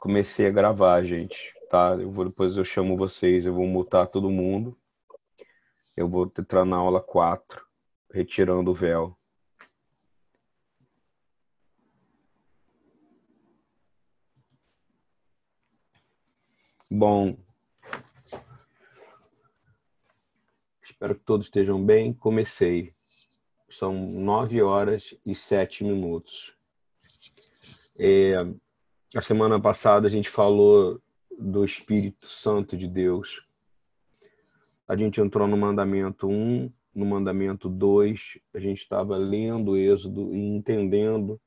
Comecei a gravar, gente, tá? Eu vou, depois eu chamo vocês, eu vou mutar todo mundo. Eu vou entrar na aula 4, retirando o véu. Bom, espero que todos estejam bem. Comecei. São nove horas e sete minutos. É, a semana passada a gente falou do Espírito Santo de Deus. A gente entrou no mandamento 1, no mandamento 2, a gente estava lendo o Êxodo e entendendo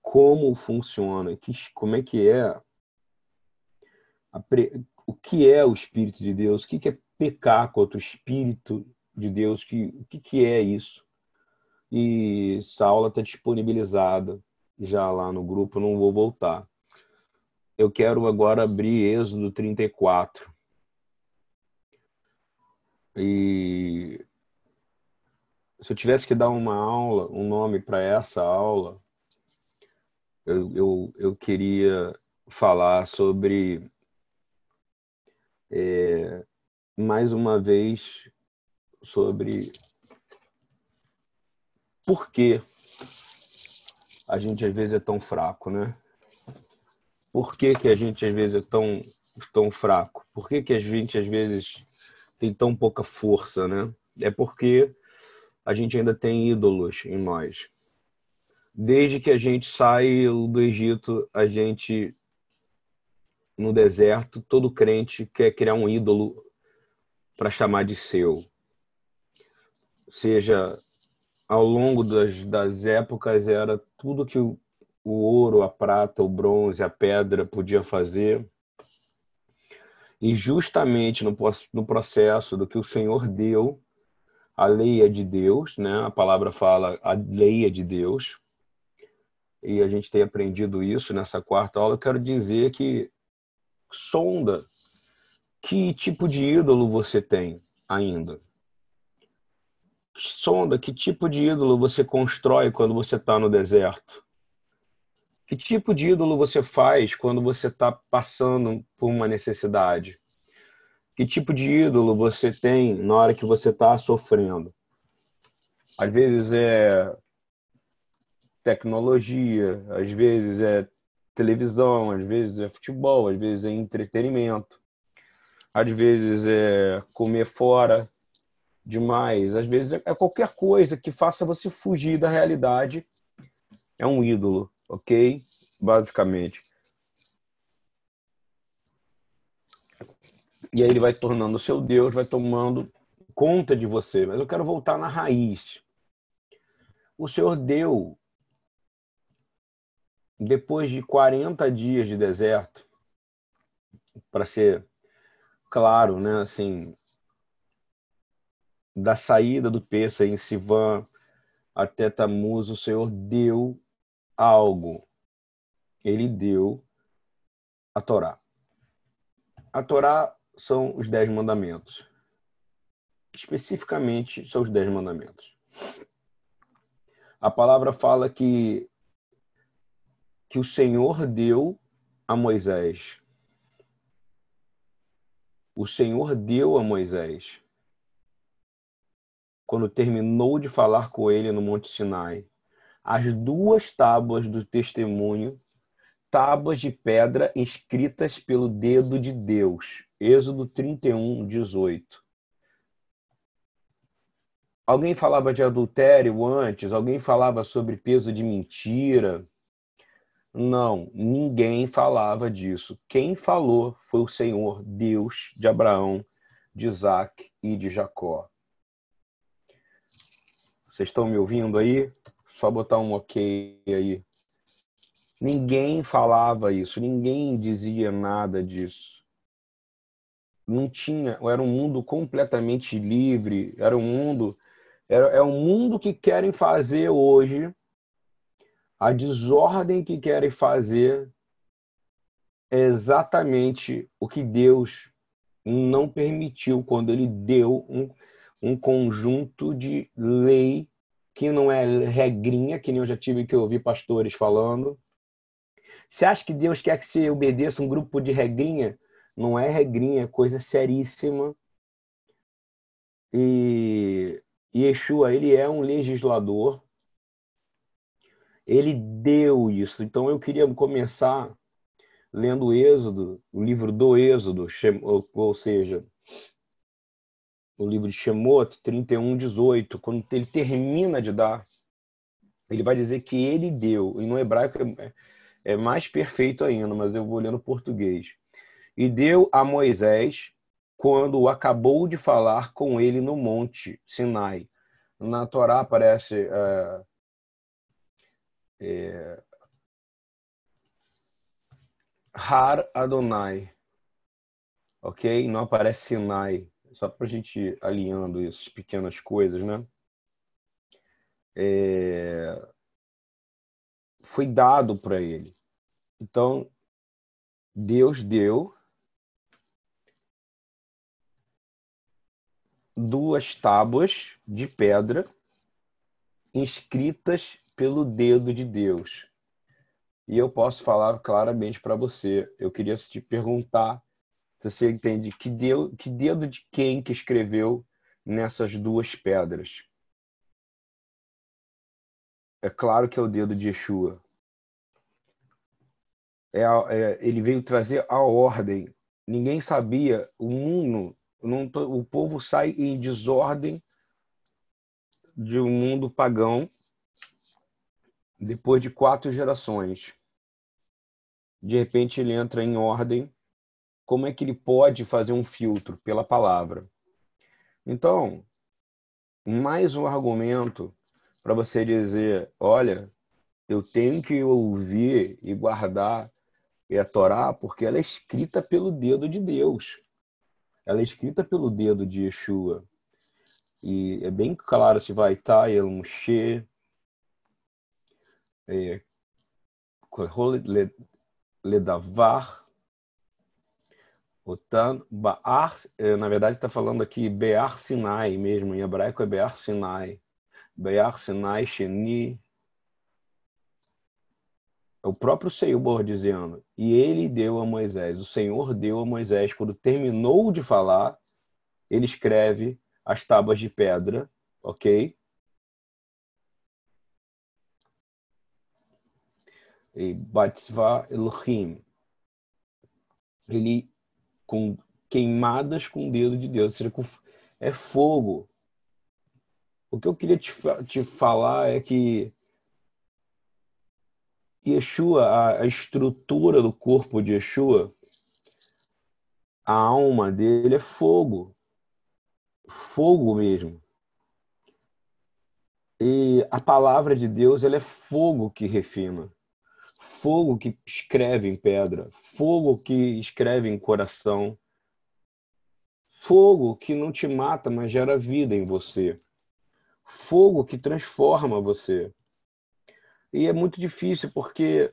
como funciona, que, como é que é, pre, o que é o Espírito de Deus, o que é pecar contra o Espírito de Deus, que, o que, que é isso. E essa aula está disponibilizada já lá no grupo, não vou voltar. Eu quero agora abrir Êxodo 34. E se eu tivesse que dar uma aula, um nome para essa aula, eu, eu, eu queria falar sobre, é, mais uma vez, sobre por que a gente às vezes é tão fraco, né? Por que, que a gente às vezes é tão, tão fraco? Por que, que a gente às vezes tem tão pouca força, né? É porque a gente ainda tem ídolos em nós. Desde que a gente saiu do Egito, a gente no deserto, todo crente quer criar um ídolo para chamar de seu. Seja ao longo das, das épocas era tudo que o, o ouro, a prata, o bronze, a pedra podia fazer. E justamente no, no processo do que o Senhor deu, a lei é de Deus, né? A palavra fala a lei é de Deus. E a gente tem aprendido isso nessa quarta aula. Eu quero dizer que sonda que tipo de ídolo você tem ainda sonda que tipo de ídolo você constrói quando você está no deserto. Que tipo de ídolo você faz quando você está passando por uma necessidade? Que tipo de ídolo você tem na hora que você está sofrendo? Às vezes é tecnologia, às vezes é televisão, às vezes é futebol, às vezes é entretenimento, às vezes é comer fora, demais. Às vezes é qualquer coisa que faça você fugir da realidade. É um ídolo, ok? Basicamente. E aí ele vai tornando seu Deus, vai tomando conta de você. Mas eu quero voltar na raiz. O Senhor deu, depois de 40 dias de deserto, para ser claro, né? Assim, da saída do Peça em Sivan até Tamuz, o Senhor deu algo. Ele deu a Torá. A Torá são os dez mandamentos. Especificamente, são os dez mandamentos. A palavra fala que, que o Senhor deu a Moisés. O Senhor deu a Moisés quando terminou de falar com ele no Monte Sinai, as duas tábuas do testemunho, tábuas de pedra escritas pelo dedo de Deus. Êxodo 31, 18. Alguém falava de adultério antes? Alguém falava sobre peso de mentira? Não, ninguém falava disso. Quem falou foi o Senhor, Deus de Abraão, de Isaac e de Jacó. Vocês estão me ouvindo aí? Só botar um ok aí. Ninguém falava isso, ninguém dizia nada disso. Não tinha, era um mundo completamente livre, era um mundo, era, é um mundo que querem fazer hoje, a desordem que querem fazer é exatamente o que Deus não permitiu quando ele deu um, um conjunto de lei que não é regrinha, que nem eu já tive que ouvir pastores falando. Você acha que Deus quer que você obedeça um grupo de regrinha? Não é regrinha, é coisa seríssima. E Yeshua, ele é um legislador. Ele deu isso. Então eu queria começar lendo o Êxodo, o livro do Êxodo, ou seja, o livro de Shemot 31, 18, quando ele termina de dar, ele vai dizer que ele deu, e no hebraico é, é mais perfeito ainda, mas eu vou ler no português. E deu a Moisés quando acabou de falar com ele no monte Sinai. Na Torá aparece é, é, Har Adonai. Ok? Não aparece Sinai. Só para a gente alinhando essas pequenas coisas, né? É... Foi dado para ele. Então, Deus deu duas tábuas de pedra inscritas pelo dedo de Deus. E eu posso falar claramente para você. Eu queria te perguntar se você entende que, deu, que dedo de quem que escreveu nessas duas pedras. É claro que é o dedo de Yeshua. É, é, ele veio trazer a ordem. Ninguém sabia. O mundo, não, o povo sai em desordem de um mundo pagão depois de quatro gerações, de repente ele entra em ordem. Como é que ele pode fazer um filtro pela palavra? Então, mais um argumento para você dizer: olha, eu tenho que ouvir e guardar a Torá porque ela é escrita pelo dedo de Deus. Ela é escrita pelo dedo de Yeshua. E é bem claro se vai estar El Moshe, é, Ledavar, Otan, Baar, é, na verdade está falando aqui Bear Sinai mesmo, em hebraico é Bear Sinai. Bear Sinai Sheni. É o próprio Senhor dizendo, e ele deu a Moisés, o Senhor deu a Moisés, quando terminou de falar, ele escreve as tábuas de pedra, ok? Batzva Elohim. Ele com queimadas com o dedo de Deus, ou seja, com, é fogo. O que eu queria te, te falar é que Yeshua, a, a estrutura do corpo de Yeshua, a alma dele é fogo. Fogo mesmo. E a palavra de Deus ela é fogo que refina fogo que escreve em pedra, fogo que escreve em coração, fogo que não te mata, mas gera vida em você, fogo que transforma você. E é muito difícil porque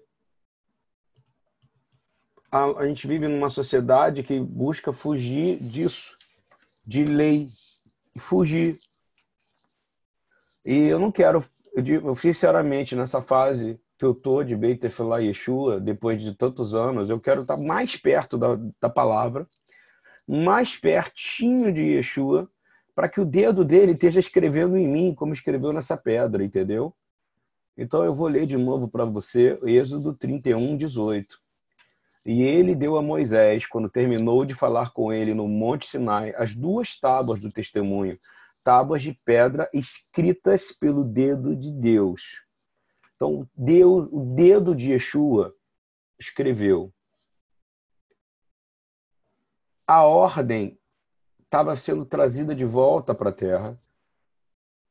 a, a gente vive numa sociedade que busca fugir disso, de lei, fugir. E eu não quero, eu sinceramente, nessa fase que eu tô de Beit Tefillah Yeshua, depois de tantos anos, eu quero estar mais perto da, da palavra, mais pertinho de Yeshua, para que o dedo dele esteja escrevendo em mim, como escreveu nessa pedra, entendeu? Então eu vou ler de novo para você Êxodo 31, 18. E ele deu a Moisés, quando terminou de falar com ele no Monte Sinai, as duas tábuas do testemunho, tábuas de pedra escritas pelo dedo de Deus. Então, o dedo de Yeshua escreveu. A ordem estava sendo trazida de volta para a Terra.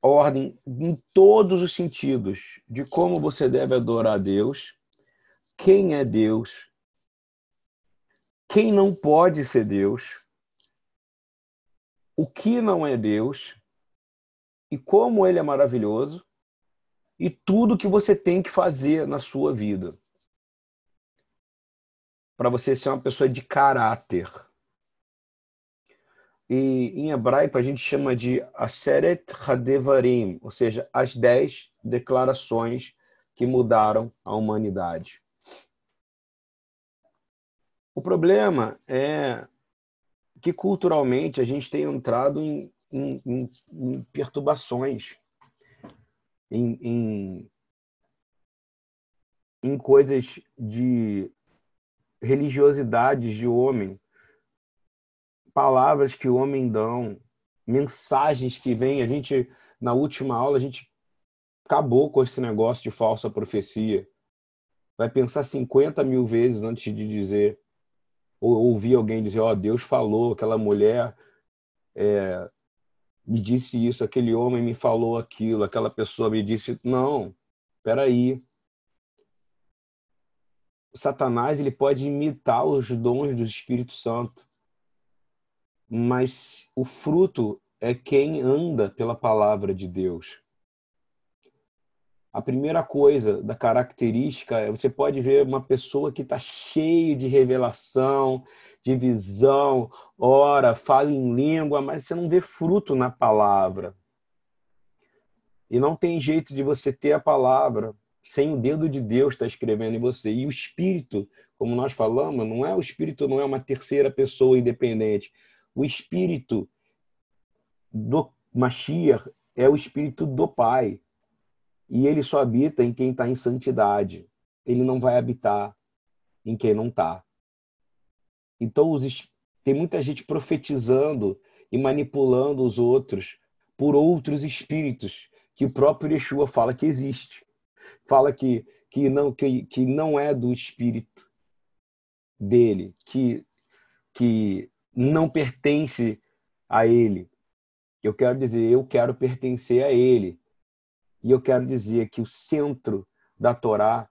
A ordem em todos os sentidos de como você deve adorar a Deus, quem é Deus, quem não pode ser Deus, o que não é Deus? E como ele é maravilhoso e tudo que você tem que fazer na sua vida para você ser uma pessoa de caráter. E em hebraico a gente chama de Aseret Hadevarim, ou seja, as dez declarações que mudaram a humanidade. O problema é que culturalmente a gente tem entrado em, em, em, em perturbações, em, em, em coisas de religiosidades de homem, palavras que o homem dão, mensagens que vêm. A gente, na última aula, a gente acabou com esse negócio de falsa profecia. Vai pensar 50 mil vezes antes de dizer, ou ouvir alguém dizer: Ó, oh, Deus falou, aquela mulher é, me disse isso, aquele homem me falou aquilo, aquela pessoa me disse. Não, peraí. Satanás ele pode imitar os dons do Espírito Santo mas o fruto é quem anda pela palavra de Deus. A primeira coisa da característica é você pode ver uma pessoa que está cheia de revelação, de visão, ora, fala em língua, mas você não vê fruto na palavra. E não tem jeito de você ter a palavra sem o dedo de Deus estar tá escrevendo em você. E o Espírito, como nós falamos, não é o Espírito, não é uma terceira pessoa independente o espírito do Mashiach é o espírito do Pai. E ele só habita em quem está em santidade. Ele não vai habitar em quem não está. Então, os, tem muita gente profetizando e manipulando os outros por outros espíritos que o próprio Yeshua fala que existe. Fala que, que, não, que, que não é do espírito dele, que, que não pertence a ele. Eu quero dizer, eu quero pertencer a ele. E eu quero dizer que o centro da Torá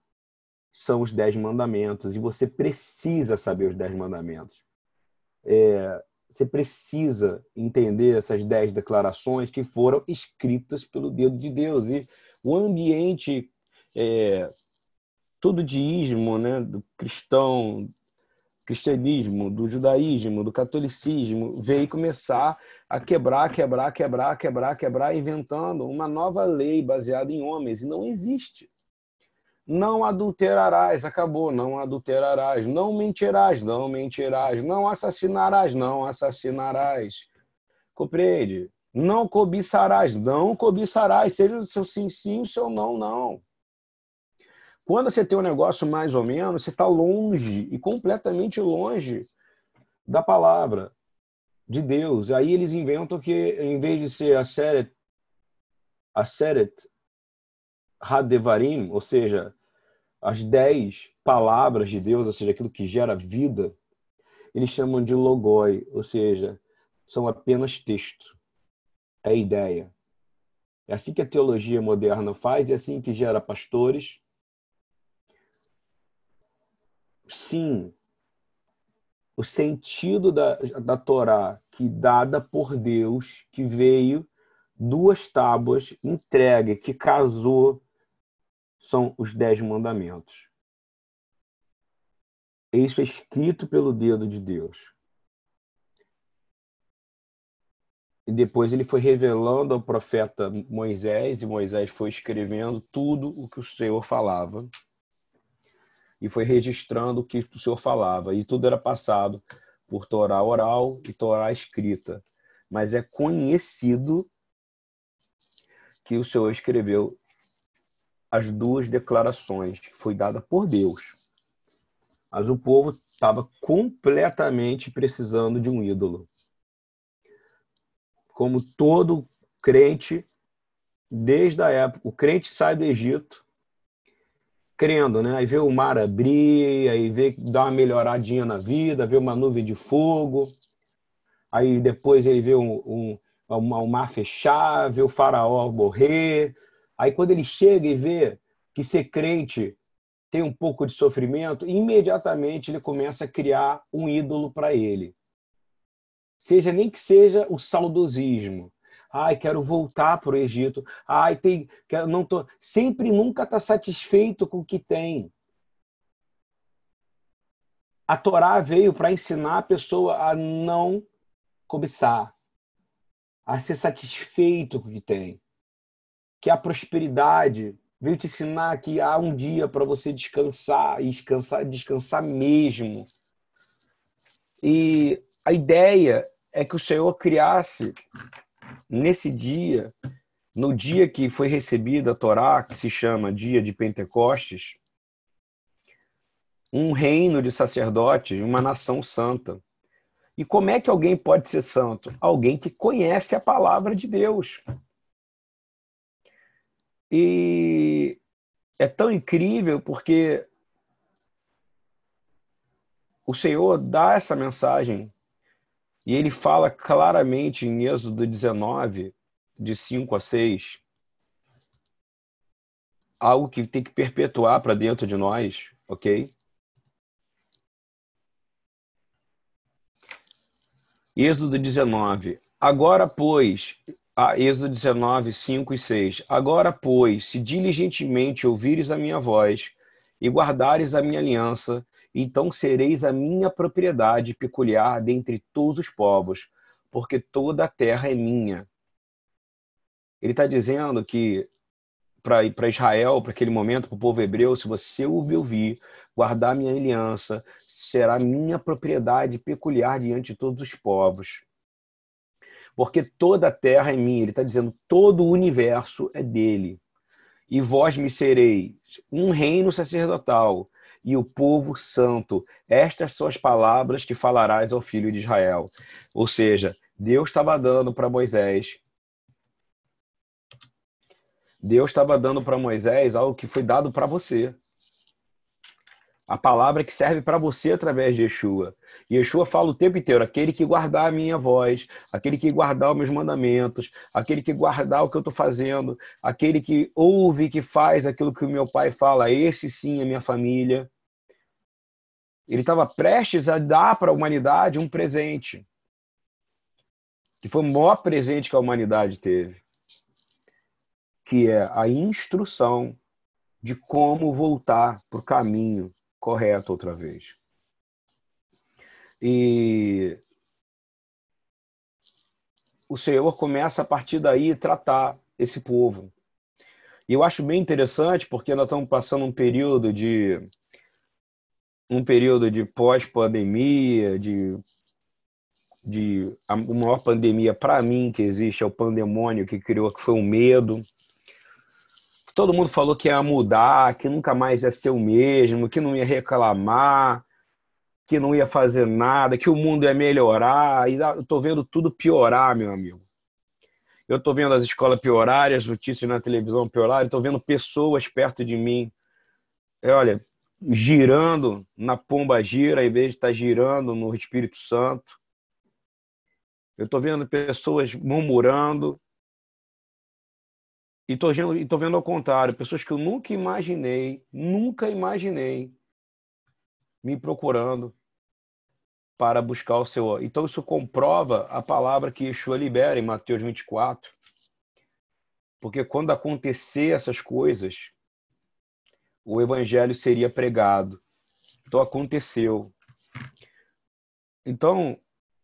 são os dez mandamentos. E você precisa saber os dez mandamentos. É, você precisa entender essas dez declarações que foram escritas pelo dedo de Deus. E o ambiente, é, todo dízimo né, do cristão, cristianismo, do judaísmo, do catolicismo, veio começar a quebrar, quebrar, quebrar, quebrar, quebrar, inventando uma nova lei baseada em homens. E não existe. Não adulterarás, acabou, não adulterarás. Não mentirás, não mentirás. Não assassinarás, não assassinarás. Compreende? Não cobiçarás, não cobiçarás. Seja o seu sim, sim, o seu não, não. Quando você tem um negócio mais ou menos, você está longe e completamente longe da palavra de Deus. Aí eles inventam que, em vez de ser a Seret, a Seret Hadevarim, ou seja, as dez palavras de Deus, ou seja, aquilo que gera vida, eles chamam de logoi, ou seja, são apenas texto. É ideia. É assim que a teologia moderna faz, e é assim que gera pastores, sim, o sentido da, da Torá que dada por Deus, que veio duas tábuas, entregue, que casou, são os dez mandamentos. Isso é escrito pelo dedo de Deus. E depois ele foi revelando ao profeta Moisés, e Moisés foi escrevendo tudo o que o Senhor falava e foi registrando o que o Senhor falava. E tudo era passado por Torá oral e Torá escrita. Mas é conhecido que o Senhor escreveu as duas declarações que foi dada por Deus. Mas o povo estava completamente precisando de um ídolo. Como todo crente, desde a época, o crente sai do Egito, crendo, né? Aí vê o mar abrir, aí vê dá uma melhoradinha na vida, vê uma nuvem de fogo, aí depois ele vê um, um, um mar fechar, vê o faraó morrer. Aí quando ele chega e vê que ser crente tem um pouco de sofrimento, imediatamente ele começa a criar um ídolo para ele. Seja nem que seja o saudosismo, Ai, quero voltar para o Egito. Ai, tem, não tô, sempre nunca está satisfeito com o que tem. A Torá veio para ensinar a pessoa a não cobiçar, a ser satisfeito com o que tem. Que a prosperidade veio te ensinar que há um dia para você descansar e descansar, descansar mesmo. E a ideia é que o Senhor criasse nesse dia, no dia que foi recebida a Torá, que se chama Dia de Pentecostes, um reino de sacerdotes, uma nação santa. E como é que alguém pode ser santo? Alguém que conhece a palavra de Deus. E é tão incrível porque o Senhor dá essa mensagem e ele fala claramente em Êxodo 19, de 5 a 6, algo que tem que perpetuar para dentro de nós, ok? Êxodo 19. Agora, pois, a Êxodo 19, 5 e 6. Agora, pois, se diligentemente ouvires a minha voz e guardares a minha aliança, então sereis a minha propriedade peculiar dentre todos os povos, porque toda a terra é minha. Ele está dizendo que para Israel, para aquele momento, para o povo hebreu, se você me ouvir, guardar minha aliança, será minha propriedade peculiar diante de todos os povos. Porque toda a terra é minha. Ele está dizendo, todo o universo é dele. E vós me sereis um reino sacerdotal e o povo santo. Estas são as palavras que falarás ao filho de Israel. Ou seja, Deus estava dando para Moisés Deus estava dando para Moisés algo que foi dado para você. A palavra que serve para você através de Yeshua. Yeshua fala o tempo inteiro: aquele que guardar a minha voz, aquele que guardar os meus mandamentos, aquele que guardar o que eu estou fazendo, aquele que ouve e que faz aquilo que o meu pai fala, esse sim é minha família. Ele estava prestes a dar para a humanidade um presente, que foi o maior presente que a humanidade teve que é a instrução de como voltar para o caminho correto outra vez. E o Senhor começa a partir daí tratar esse povo. E eu acho bem interessante porque nós estamos passando um período de um período de pós-pandemia, de de a maior pandemia para mim que existe é o pandemônio que criou que foi o medo todo mundo falou que ia mudar, que nunca mais ia ser o mesmo, que não ia reclamar, que não ia fazer nada, que o mundo ia melhorar. E eu tô vendo tudo piorar, meu amigo. Eu tô vendo as escolas piorarem, as notícias na televisão piorarem, estou vendo pessoas perto de mim, é, olha, girando na pomba gira, em vez de estar tá girando no Espírito Santo. Eu estou vendo pessoas murmurando, e vendo, e tô vendo ao contrário, pessoas que eu nunca imaginei, nunca imaginei me procurando para buscar o seu. Então isso comprova a palavra que Yeshua libera em Mateus 24. Porque quando acontecer essas coisas, o evangelho seria pregado. Então aconteceu. Então,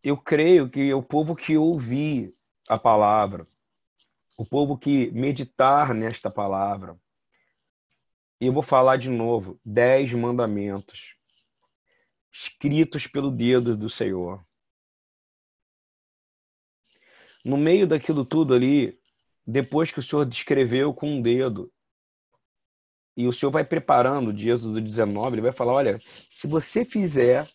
eu creio que o povo que ouvir a palavra, o povo que meditar nesta palavra. E eu vou falar de novo: dez mandamentos escritos pelo dedo do Senhor. No meio daquilo tudo ali, depois que o Senhor descreveu com um dedo, e o Senhor vai preparando de Êxodo 19, ele vai falar: olha, se você fizer,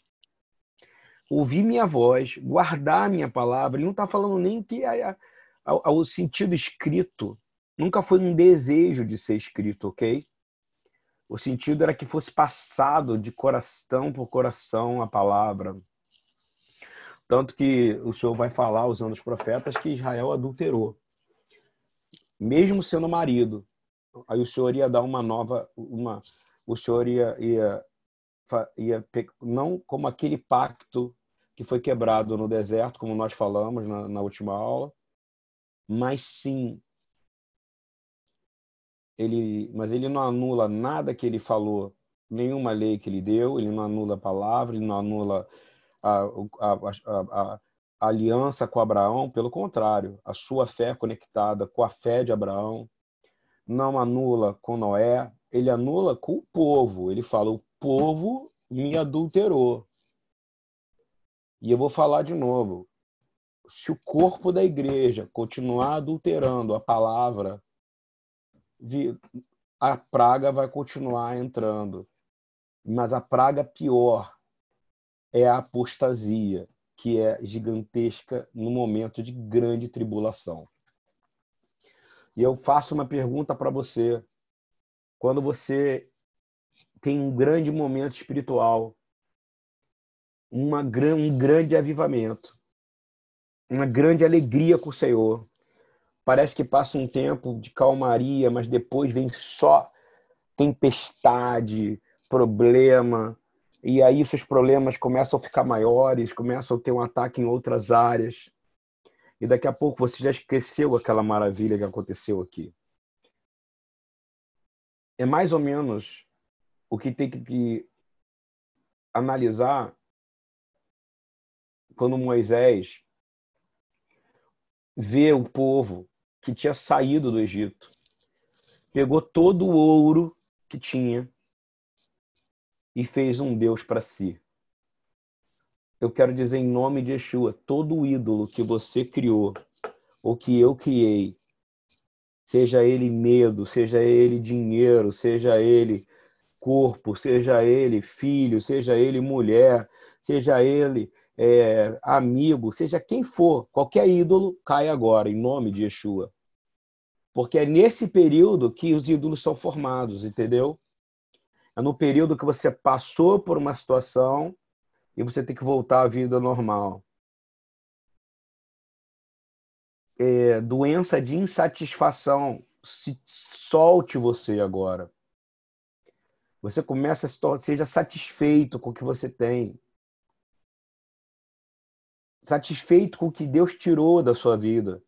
ouvir minha voz, guardar minha palavra, ele não está falando nem que a, ao, sentido escrito. Nunca foi um desejo de ser escrito, ok? O sentido era que fosse passado de coração por coração a palavra. Tanto que o Senhor vai falar, usando os profetas, que Israel adulterou. Mesmo sendo marido. Aí o Senhor ia dar uma nova. Uma, o Senhor ia, ia, ia. Não como aquele pacto que foi quebrado no deserto, como nós falamos na, na última aula, mas sim ele, mas ele não anula nada que ele falou, nenhuma lei que ele deu, ele não anula a palavra, ele não anula a, a, a, a aliança com Abraão, pelo contrário, a sua fé conectada com a fé de Abraão, não anula com Noé, ele anula com o povo. Ele fala: o povo me adulterou. E eu vou falar de novo. Se o corpo da igreja continuar adulterando a palavra, a praga vai continuar entrando. Mas a praga pior é a apostasia, que é gigantesca no momento de grande tribulação. E eu faço uma pergunta para você. Quando você tem um grande momento espiritual, uma, um grande avivamento, uma grande alegria com o Senhor. Parece que passa um tempo de calmaria, mas depois vem só tempestade, problema, e aí seus problemas começam a ficar maiores, começam a ter um ataque em outras áreas. E daqui a pouco você já esqueceu aquela maravilha que aconteceu aqui. É mais ou menos o que tem que analisar quando Moisés vê o povo que tinha saído do Egito, pegou todo o ouro que tinha e fez um Deus para si. Eu quero dizer em nome de Yeshua, todo ídolo que você criou, ou que eu criei, seja ele medo, seja ele dinheiro, seja ele corpo, seja ele filho, seja ele mulher, seja ele é, amigo, seja quem for, qualquer ídolo cai agora, em nome de Yeshua. Porque é nesse período que os ídolos são formados, entendeu? É no período que você passou por uma situação e você tem que voltar à vida normal. É, doença de insatisfação, se solte você agora. Você começa a se seja satisfeito com o que você tem satisfeito com o que Deus tirou da sua vida.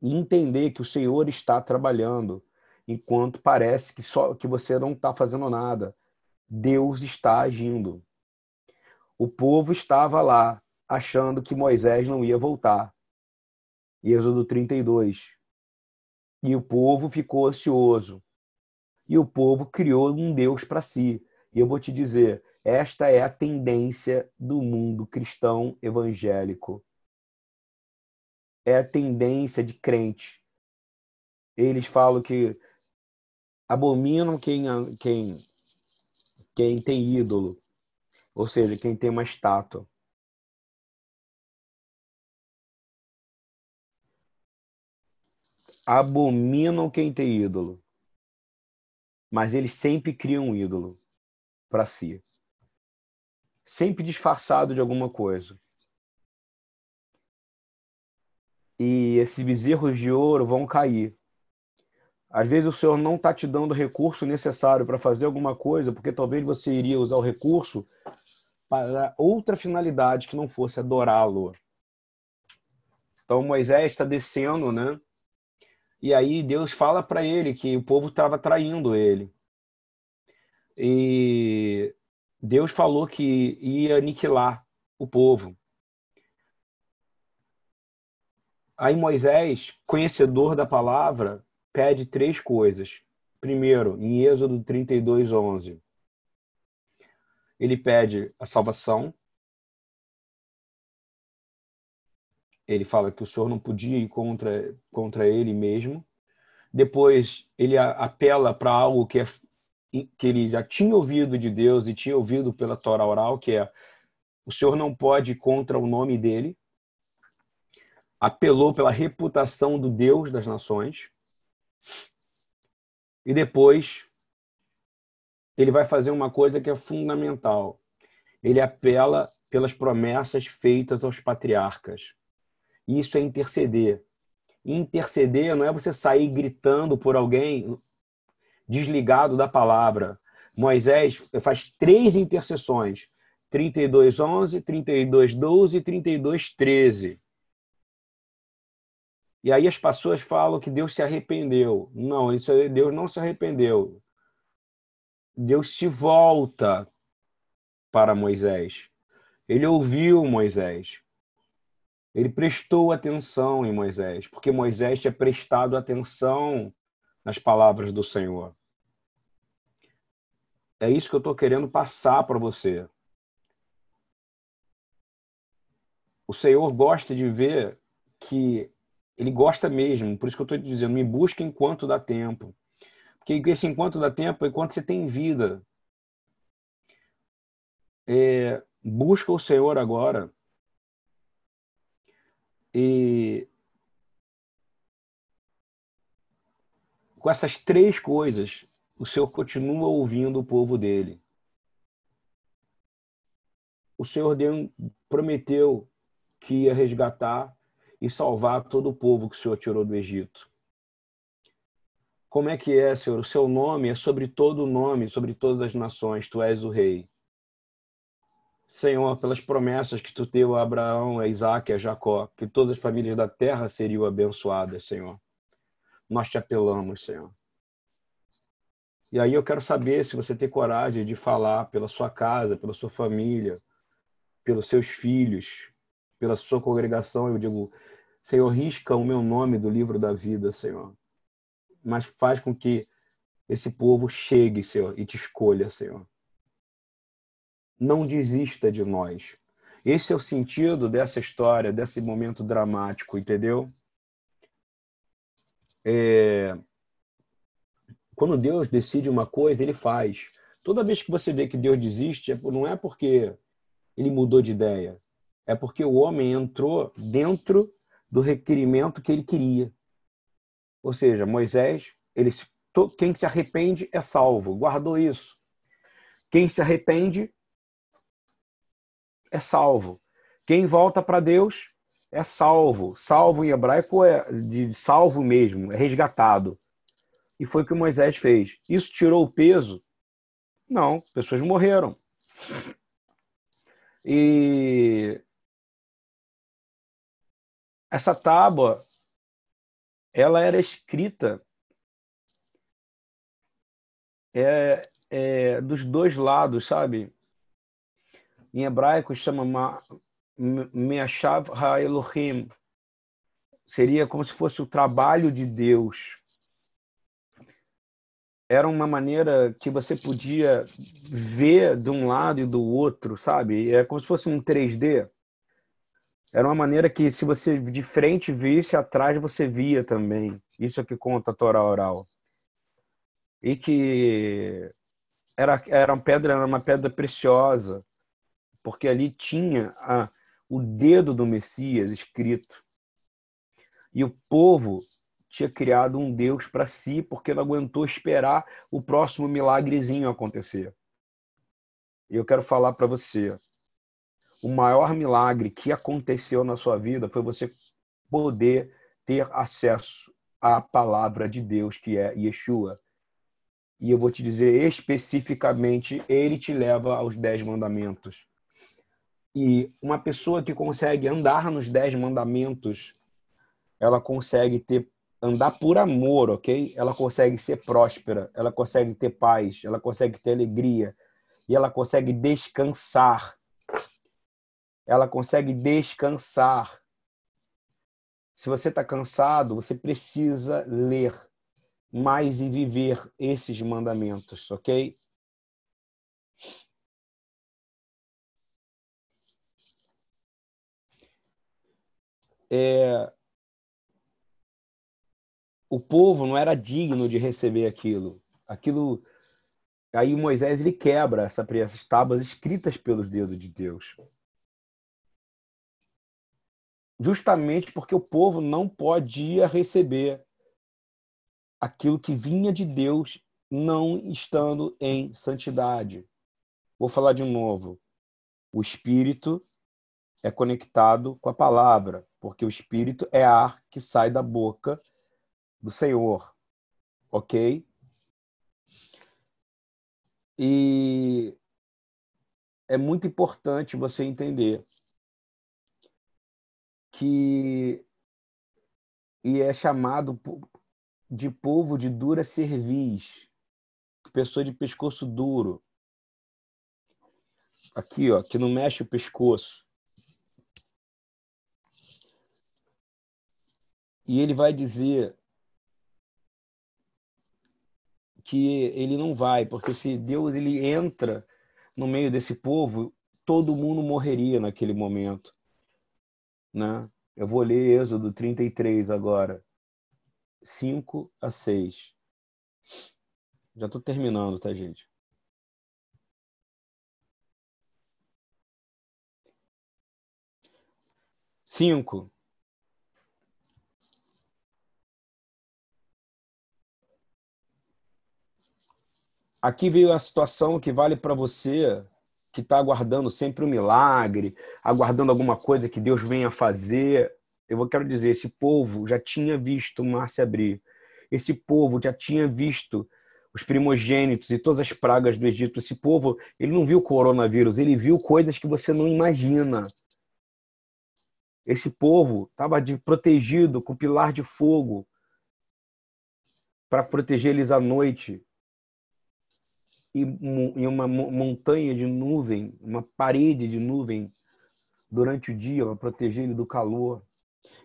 E entender que o Senhor está trabalhando, enquanto parece que só que você não está fazendo nada. Deus está agindo. O povo estava lá, achando que Moisés não ia voltar. Êxodo 32. E o povo ficou ansioso. E o povo criou um Deus para si. E eu vou te dizer, esta é a tendência do mundo cristão evangélico. É a tendência de crente. Eles falam que abominam quem, quem, quem tem ídolo, ou seja, quem tem uma estátua. Abominam quem tem ídolo, mas eles sempre criam um ídolo para si sempre disfarçado de alguma coisa. E esses bezerros de ouro vão cair. Às vezes o Senhor não está te dando o recurso necessário para fazer alguma coisa, porque talvez você iria usar o recurso para outra finalidade que não fosse adorá-lo. Então Moisés está descendo, né? E aí Deus fala para ele que o povo estava traindo ele. E Deus falou que ia aniquilar o povo. Aí Moisés, conhecedor da palavra, pede três coisas. Primeiro, em Êxodo 32, 11, ele pede a salvação. Ele fala que o Senhor não podia ir contra, contra ele mesmo. Depois, ele apela para algo que é que ele já tinha ouvido de Deus e tinha ouvido pela Torá oral, que é o Senhor não pode ir contra o nome dele. Apelou pela reputação do Deus das nações. E depois ele vai fazer uma coisa que é fundamental. Ele apela pelas promessas feitas aos patriarcas. Isso é interceder. interceder não é você sair gritando por alguém desligado da palavra. Moisés faz três intercessões: 32:11, 32:12 e 32:13. E aí as pessoas falam que Deus se arrependeu. Não, isso Deus não se arrependeu. Deus se volta para Moisés. Ele ouviu Moisés. Ele prestou atenção em Moisés, porque Moisés tinha prestado atenção nas palavras do Senhor. É isso que eu estou querendo passar para você. o Senhor gosta de ver que ele gosta mesmo, por isso que eu estou dizendo, me busca enquanto dá tempo. Porque esse enquanto dá tempo é enquanto você tem vida. É, busca o Senhor agora. E com essas três coisas, o Senhor continua ouvindo o povo dele. O Senhor deu, prometeu que ia resgatar e salvar todo o povo que o Senhor tirou do Egito. Como é que é, Senhor? O seu nome é sobre todo o nome, sobre todas as nações. Tu és o rei. Senhor, pelas promessas que tu deu a Abraão, a Isaac a Jacó, que todas as famílias da terra seriam abençoadas, Senhor. Nós te apelamos, Senhor. E aí eu quero saber se você tem coragem de falar pela sua casa, pela sua família, pelos seus filhos, pela sua congregação. Eu digo, Senhor, risca o meu nome do livro da vida, Senhor. Mas faz com que esse povo chegue, Senhor, e te escolha, Senhor não desista de nós. Esse é o sentido dessa história, desse momento dramático, entendeu? É... Quando Deus decide uma coisa, ele faz. Toda vez que você vê que Deus desiste, é não é porque ele mudou de ideia, é porque o homem entrou dentro do requerimento que ele queria. Ou seja, Moisés, ele, quem se arrepende é salvo, guardou isso. Quem se arrepende é salvo. Quem volta para Deus é salvo. Salvo em hebraico é de salvo mesmo, é resgatado. E foi o que Moisés fez. Isso tirou o peso? Não, pessoas morreram. E essa tábua ela era escrita é, é, dos dois lados, sabe? em hebraico chama Meashav HaElohim. Seria como se fosse o trabalho de Deus. Era uma maneira que você podia ver de um lado e do outro, sabe? É como se fosse um 3D. Era uma maneira que, se você de frente visse, atrás você via também. Isso é que conta a Torá oral. E que era, era uma pedra, era uma pedra preciosa porque ali tinha a, o dedo do Messias escrito. E o povo tinha criado um Deus para si, porque não aguentou esperar o próximo milagrezinho acontecer. E eu quero falar para você: o maior milagre que aconteceu na sua vida foi você poder ter acesso à palavra de Deus, que é Yeshua. E eu vou te dizer especificamente, ele te leva aos dez mandamentos. E uma pessoa que consegue andar nos dez mandamentos, ela consegue ter andar por amor, ok? Ela consegue ser próspera, ela consegue ter paz, ela consegue ter alegria e ela consegue descansar. Ela consegue descansar. Se você está cansado, você precisa ler mais e viver esses mandamentos, ok? É, o povo não era digno de receber aquilo. Aquilo aí Moisés ele quebra essa, essas tábuas escritas pelos dedos de Deus. Justamente porque o povo não podia receber aquilo que vinha de Deus não estando em santidade. Vou falar de novo. O espírito é conectado com a palavra porque o espírito é ar que sai da boca do Senhor, ok? E é muito importante você entender que e é chamado de povo de dura cerviz, pessoa de pescoço duro. Aqui, ó, que não mexe o pescoço. E ele vai dizer que ele não vai, porque se Deus ele entra no meio desse povo, todo mundo morreria naquele momento. né? Eu vou ler Êxodo 33 agora. 5 a 6. Já estou terminando, tá, gente? Cinco. Aqui veio a situação que vale para você que está aguardando sempre um milagre, aguardando alguma coisa que Deus venha fazer. Eu quero dizer, esse povo já tinha visto o mar se abrir. Esse povo já tinha visto os primogênitos e todas as pragas do Egito. Esse povo, ele não viu coronavírus, ele viu coisas que você não imagina. Esse povo estava protegido com pilar de fogo para proteger eles à noite e, e uma montanha de nuvem, uma parede de nuvem durante o dia para proteger ele do calor.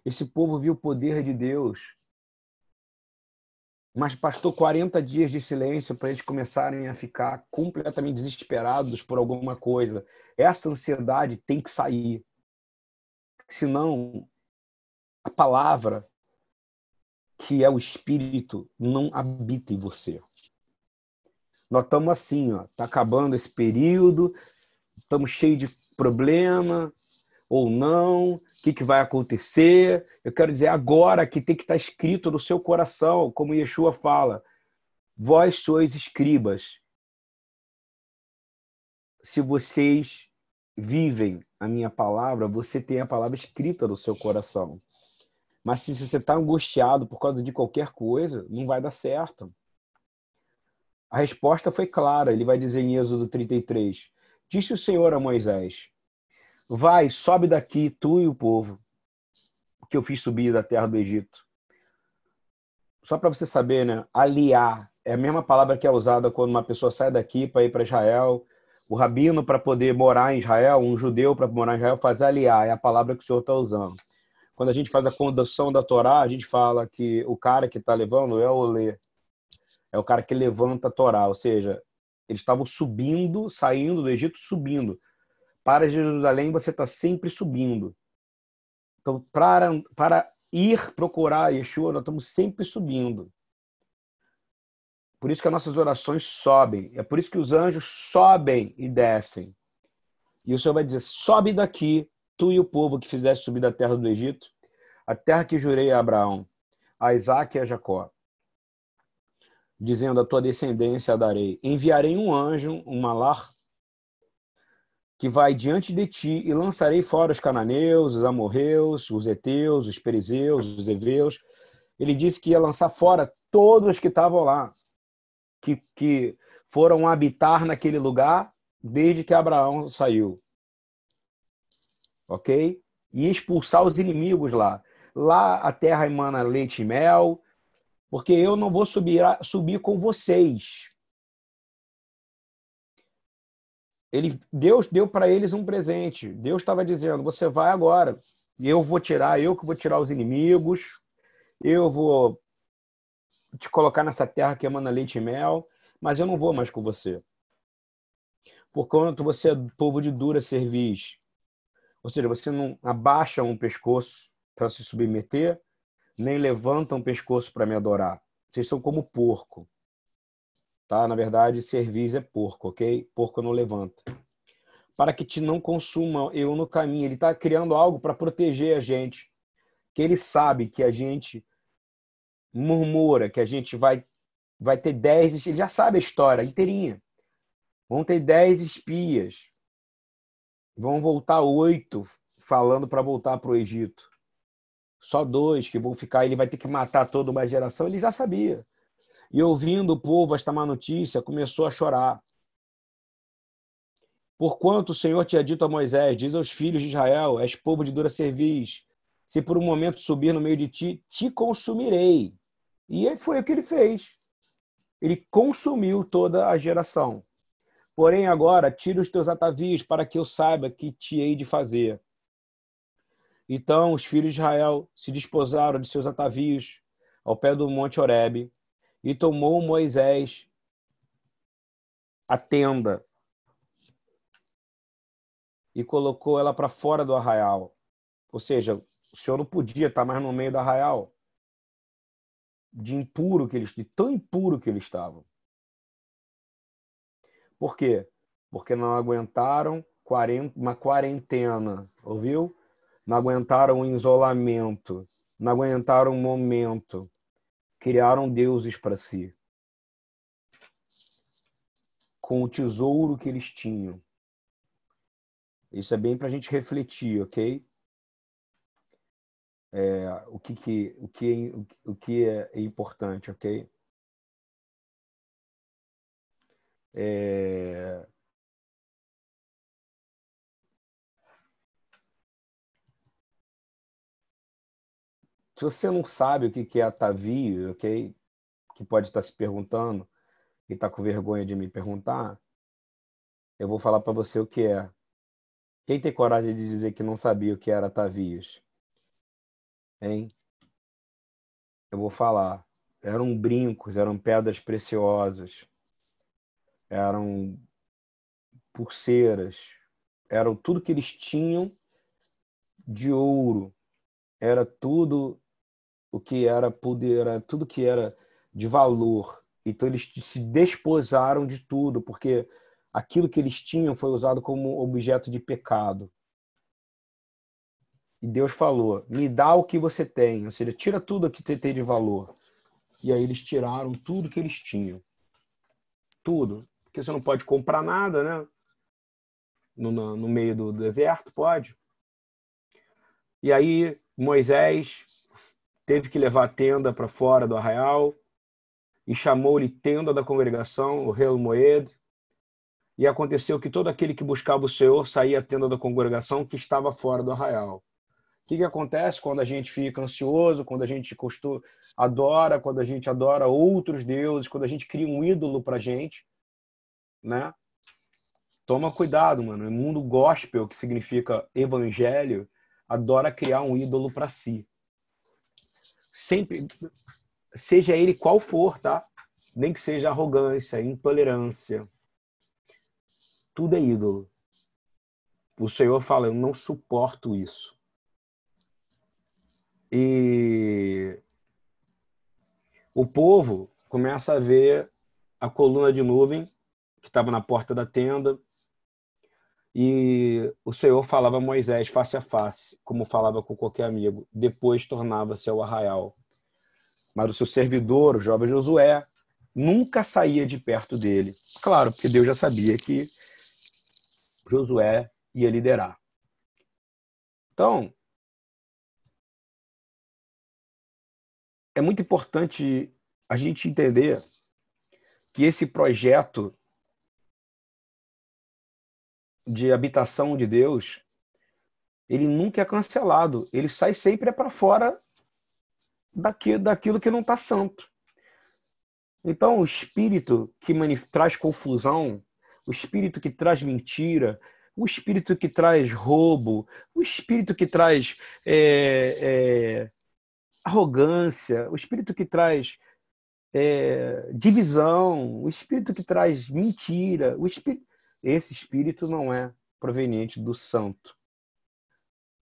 Esse povo viu o poder de Deus, mas bastou 40 dias de silêncio para eles começarem a ficar completamente desesperados por alguma coisa. Essa ansiedade tem que sair senão a palavra, que é o Espírito, não habita em você. Nós estamos assim, ó, tá acabando esse período, estamos cheios de problema ou não, o que, que vai acontecer? Eu quero dizer agora que tem que estar escrito no seu coração, como Yeshua fala, vós sois escribas. Se vocês vivem a minha palavra, você tem a palavra escrita no seu coração. Mas se você está angustiado por causa de qualquer coisa, não vai dar certo. A resposta foi clara. Ele vai dizer em Êxodo 33: Disse o Senhor a Moisés: Vai, sobe daqui, tu e o povo, que eu fiz subir da terra do Egito. Só para você saber, né? Aliar é a mesma palavra que é usada quando uma pessoa sai daqui para ir para Israel o rabino, para poder morar em Israel, um judeu, para morar em Israel, faz aliar, é a palavra que o senhor está usando. Quando a gente faz a condução da Torá, a gente fala que o cara que está levando é o Olê. É o cara que levanta a Torá, ou seja, eles estavam subindo, saindo do Egito, subindo. Para Jerusalém, você está sempre subindo. Então, para, para ir procurar Yeshua, nós estamos sempre subindo. Por isso que as nossas orações sobem. É por isso que os anjos sobem e descem. E o Senhor vai dizer: sobe daqui, tu e o povo que fizeste subir da terra do Egito, a terra que jurei a Abraão, a Isaac e a Jacó, dizendo: a tua descendência darei. Enviarei um anjo, um malar, que vai diante de ti e lançarei fora os cananeus, os amorreus, os heteus, os perizeus, os heveus. Ele disse que ia lançar fora todos que estavam lá que, que foram habitar naquele lugar desde que Abraão saiu. Ok? E expulsar os inimigos lá. Lá a terra emana leite e mel, porque eu não vou subir, subir com vocês. Ele, Deus deu para eles um presente. Deus estava dizendo: você vai agora. Eu vou tirar, eu que vou tirar os inimigos. Eu vou te colocar nessa terra que emana leite e mel, mas eu não vou mais com você. Por quanto você é povo de dura cerviz. Ou seja, você não abaixa um pescoço para se submeter, nem levanta um pescoço para me adorar. Vocês são como porco. Tá? Na verdade, cerviz é porco, ok? Porco não levanta. Para que te não consuma eu no caminho. Ele está criando algo para proteger a gente. Que ele sabe que a gente murmura que a gente vai, vai ter dez, ele já sabe a história inteirinha. Vão ter dez espias. Vão voltar oito falando para voltar para o Egito. Só dois que vão ficar, ele vai ter que matar toda uma geração, ele já sabia. E ouvindo o povo esta má notícia, começou a chorar. Porquanto o Senhor tinha dito a Moisés: Diz aos filhos de Israel: És povo de dura cerviz. Se por um momento subir no meio de ti, te consumirei. E foi o que ele fez. Ele consumiu toda a geração. Porém, agora, tira os teus atavios para que eu saiba que te hei de fazer. Então, os filhos de Israel se desposaram de seus atavios ao pé do monte Horebe e tomou Moisés a tenda e colocou ela para fora do arraial. Ou seja, o senhor não podia estar mais no meio do arraial. De impuro que eles, de tão impuro que eles estavam. Por quê? Porque não aguentaram uma quarentena, ouviu? Não aguentaram um isolamento, não aguentaram um momento. Criaram deuses para si. Com o tesouro que eles tinham. Isso é bem para a gente refletir, ok? É, o que, que, o, que, o que é importante, ok? É... Se você não sabe o que é atavio, ok? Que pode estar se perguntando e está com vergonha de me perguntar, eu vou falar para você o que é. Quem tem coragem de dizer que não sabia o que era atavios? Hein? Eu vou falar. Eram brincos, eram pedras preciosas, eram pulseiras, eram tudo que eles tinham de ouro, era tudo o que era poder, tudo que era de valor. Então eles se desposaram de tudo, porque aquilo que eles tinham foi usado como objeto de pecado. E Deus falou: me dá o que você tem, ou seja, tira tudo que você tem de valor. E aí eles tiraram tudo que eles tinham. Tudo. Porque você não pode comprar nada, né? No, no, no meio do deserto, pode. E aí Moisés teve que levar a tenda para fora do arraial e chamou-lhe tenda da congregação, o rei Moed. E aconteceu que todo aquele que buscava o Senhor saía à tenda da congregação que estava fora do arraial. O que, que acontece quando a gente fica ansioso, quando a gente costuma, adora, quando a gente adora outros deuses, quando a gente cria um ídolo para gente? né? Toma cuidado, mano. O mundo gospel, que significa evangelho, adora criar um ídolo para si. Sempre, seja ele qual for, tá? Nem que seja arrogância, intolerância. Tudo é ídolo. O Senhor fala: Eu não suporto isso. E o povo começa a ver a coluna de nuvem que estava na porta da tenda. E o Senhor falava a Moisés face a face, como falava com qualquer amigo. Depois tornava-se ao arraial. Mas o seu servidor, o jovem Josué, nunca saía de perto dele. Claro, porque Deus já sabia que Josué ia liderar. Então, é muito importante a gente entender que esse projeto de habitação de Deus, ele nunca é cancelado. Ele sai sempre para fora daquilo, daquilo que não está santo. Então, o espírito que traz confusão, o espírito que traz mentira, o espírito que traz roubo, o espírito que traz é, é, arrogância, o espírito que traz é, divisão, o espírito que traz mentira, o espírito esse espírito não é proveniente do santo.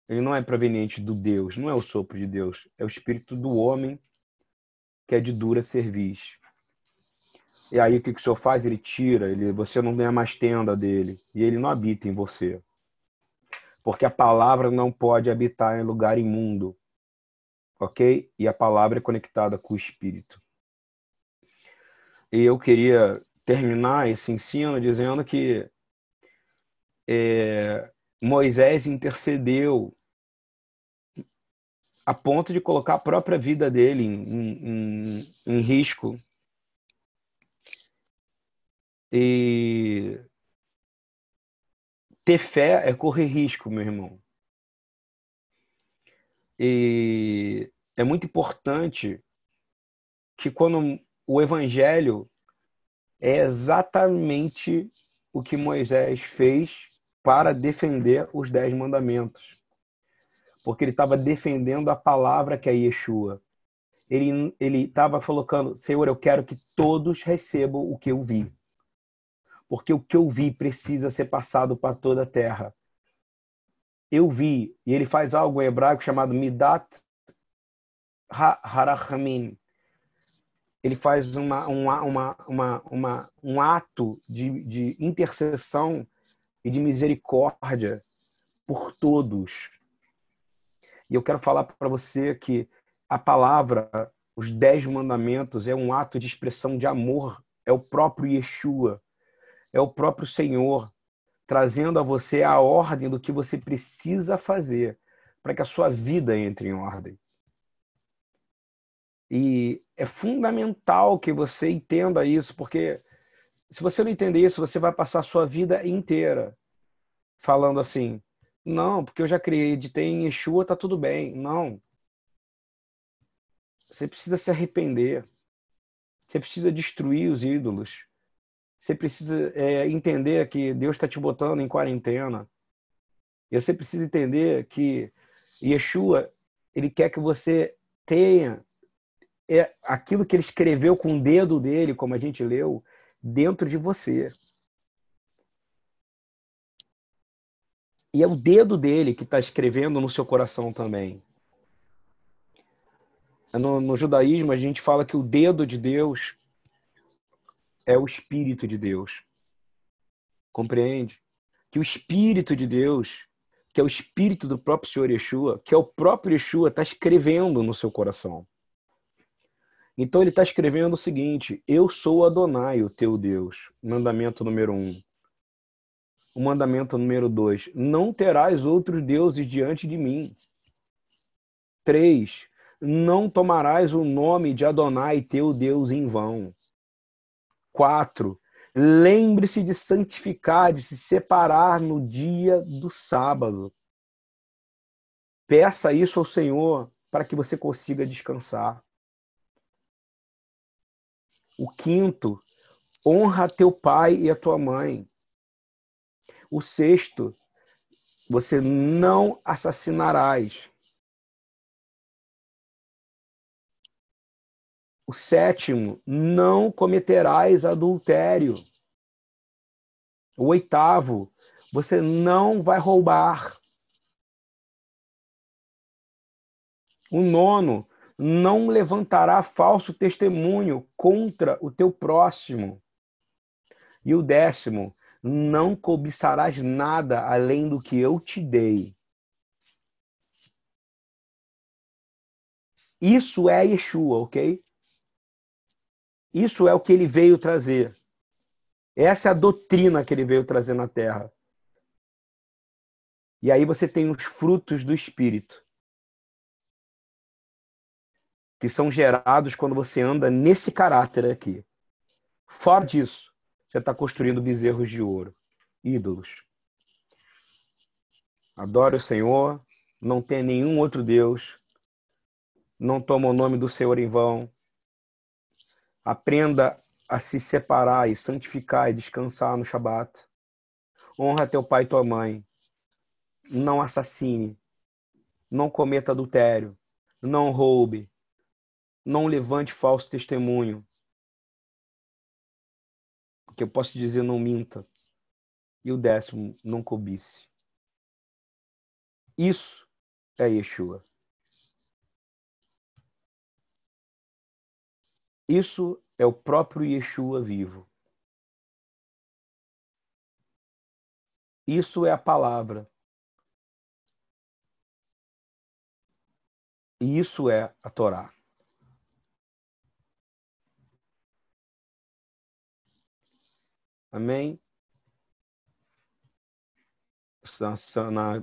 Ele não é proveniente do Deus, não é o sopro de Deus, é o espírito do homem que é de dura cerviz. E aí o que, que o senhor faz? Ele tira, ele, você não ganha mais tenda dele, e ele não habita em você. Porque a palavra não pode habitar em lugar imundo. Ok? E a palavra é conectada com o espírito. E eu queria terminar esse ensino dizendo que é, Moisés intercedeu a ponto de colocar a própria vida dele em, em, em risco. E ter fé é correr risco, meu irmão. E é muito importante que quando o evangelho é exatamente o que Moisés fez para defender os dez mandamentos. Porque ele estava defendendo a palavra que é Yeshua. Ele estava colocando, Senhor, eu quero que todos recebam o que eu vi. Porque o que eu vi precisa ser passado para toda a terra. eu vi, e ele faz algo em hebraico chamado Midat Harachamim. Ele faz uma, uma, uma, uma, uma, um ato de, de intercessão e de misericórdia por todos. E eu quero falar para você que a palavra, os dez mandamentos, é um ato de expressão de amor, é o próprio Yeshua, é o próprio Senhor trazendo a você a ordem do que você precisa fazer para que a sua vida entre em ordem. E é fundamental que você entenda isso, porque se você não entender isso, você vai passar a sua vida inteira falando assim: não, porque eu já acreditei em Yeshua, tá tudo bem. Não. Você precisa se arrepender. Você precisa destruir os ídolos. Você precisa é, entender que Deus está te botando em quarentena. E você precisa entender que Yeshua, ele quer que você tenha é, aquilo que ele escreveu com o dedo dele, como a gente leu, dentro de você. E é o dedo dele que está escrevendo no seu coração também. No, no, judaísmo, a gente fala que o dedo de Deus é o Espírito de Deus. Compreende? Que o Espírito de Deus, que é o Espírito do próprio Senhor Yeshua, que é o próprio Yeshua, está escrevendo no seu coração. Então ele está escrevendo o seguinte: Eu sou Adonai, o teu Deus. Mandamento número um. O mandamento número dois: Não terás outros deuses diante de mim. Três: Não tomarás o nome de Adonai, teu Deus, em vão. 4. Lembre-se de santificar, de se separar no dia do sábado. Peça isso ao Senhor para que você consiga descansar. O quinto, honra teu pai e a tua mãe. O sexto, você não assassinarás. O sétimo, não cometerás adultério. O oitavo, você não vai roubar. O nono, não levantará falso testemunho contra o teu próximo. E o décimo, não cobiçarás nada além do que eu te dei. Isso é Yeshua, ok? Isso é o que ele veio trazer. Essa é a doutrina que ele veio trazer na terra. E aí você tem os frutos do Espírito, que são gerados quando você anda nesse caráter aqui. Fora disso, você está construindo bezerros de ouro, ídolos. Adore o Senhor, não tem nenhum outro Deus, não toma o nome do Senhor em vão, Aprenda a se separar e santificar e descansar no Shabat. Honra teu pai e tua mãe. Não assassine. Não cometa adultério. Não roube. Não levante falso testemunho. Porque eu posso dizer, não minta. E o décimo, não cobice. Isso é Yeshua. Isso é o próprio Yeshua vivo. Isso é a palavra. E isso é a Torá. Amém?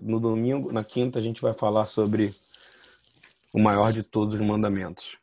no domingo, na quinta, a gente vai falar sobre o maior de todos os mandamentos.